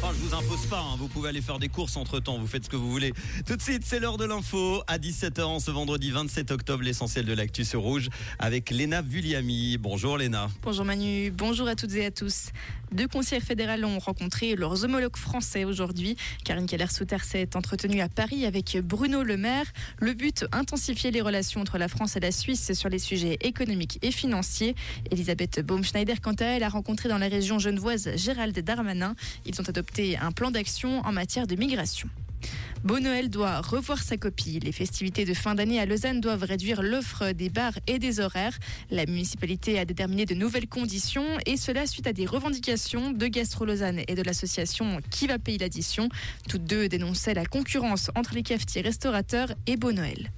Enfin, je vous impose pas, hein. vous pouvez aller faire des courses entre temps, vous faites ce que vous voulez. Tout de suite, c'est l'heure de l'info. À 17h, ce vendredi 27 octobre, l'essentiel de l'actu sur Rouge avec Léna Vulliami. Bonjour Léna. Bonjour Manu, bonjour à toutes et à tous. Deux conseillers fédérales ont rencontré leurs homologues français aujourd'hui. Karine Keller-Souter s'est entretenue à Paris avec Bruno Le Maire. Le but, intensifier les relations entre la France et la Suisse sur les sujets économiques et financiers. Elisabeth Baumschneider, quant à elle, a rencontré dans la région genevoise Gérald Darmanin. Ils ont adopté un plan d'action en matière de migration. Beau Noël doit revoir sa copie. Les festivités de fin d'année à Lausanne doivent réduire l'offre des bars et des horaires. La municipalité a déterminé de nouvelles conditions et cela suite à des revendications de Gastro Lausanne et de l'association Qui va payer l'addition. Toutes deux dénonçaient la concurrence entre les cafetiers restaurateurs et Beau Noël.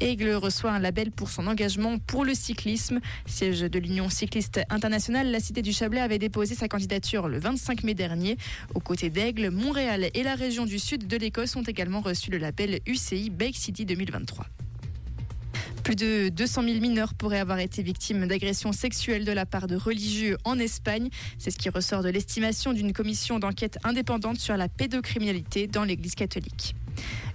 Aigle reçoit un label pour son engagement pour le cyclisme. Siège de l'Union cycliste internationale, la Cité du Chablais avait déposé sa candidature le 25 mai dernier. Aux côtés d'Aigle, Montréal et la région du sud de l'Écosse ont également reçu le label UCI Bake City 2023. Plus de 200 000 mineurs pourraient avoir été victimes d'agressions sexuelles de la part de religieux en Espagne. C'est ce qui ressort de l'estimation d'une commission d'enquête indépendante sur la pédocriminalité dans l'Église catholique.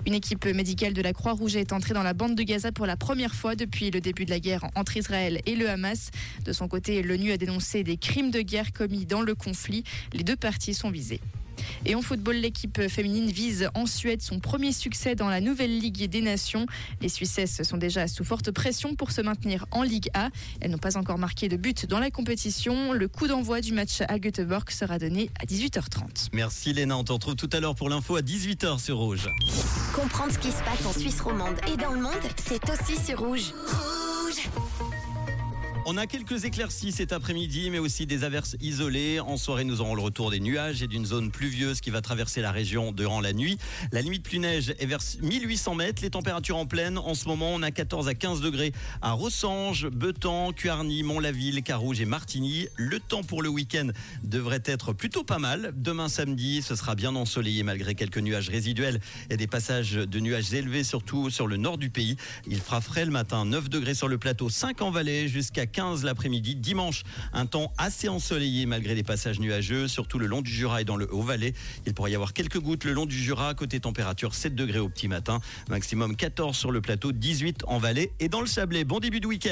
Une équipe médicale de la Croix-Rouge est entrée dans la bande de Gaza pour la première fois depuis le début de la guerre entre Israël et le Hamas. De son côté, l'ONU a dénoncé des crimes de guerre commis dans le conflit. Les deux parties sont visées. Et en football, l'équipe féminine vise en Suède son premier succès dans la nouvelle Ligue des Nations. Les Suissesses sont déjà sous forte pression pour se maintenir en Ligue A. Elles n'ont pas encore marqué de but dans la compétition. Le coup d'envoi du match à Göteborg sera donné à 18h30. Merci Léna, on te retrouve tout à l'heure pour l'info à 18h sur Rouge. Comprendre ce qui se passe en Suisse romande et dans le monde, c'est aussi sur Rouge. Rouge on a quelques éclaircies cet après-midi, mais aussi des averses isolées. En soirée, nous aurons le retour des nuages et d'une zone pluvieuse qui va traverser la région durant la nuit. La limite plus neige est vers 1800 mètres. Les températures en pleine, en ce moment, on a 14 à 15 degrés à Ressange, Betan, Cuarny, Mont-la-Ville, Carouge et Martigny. Le temps pour le week-end devrait être plutôt pas mal. Demain samedi, ce sera bien ensoleillé malgré quelques nuages résiduels et des passages de nuages élevés, surtout sur le nord du pays. Il fera frais le matin, 9 degrés sur le plateau, 5 en vallée, jusqu'à 15 l'après-midi. Dimanche, un temps assez ensoleillé malgré les passages nuageux, surtout le long du Jura et dans le Haut-Valais. Il pourrait y avoir quelques gouttes le long du Jura, côté température 7 degrés au petit matin, maximum 14 sur le plateau, 18 en vallée et dans le Sablé. Bon début de week-end.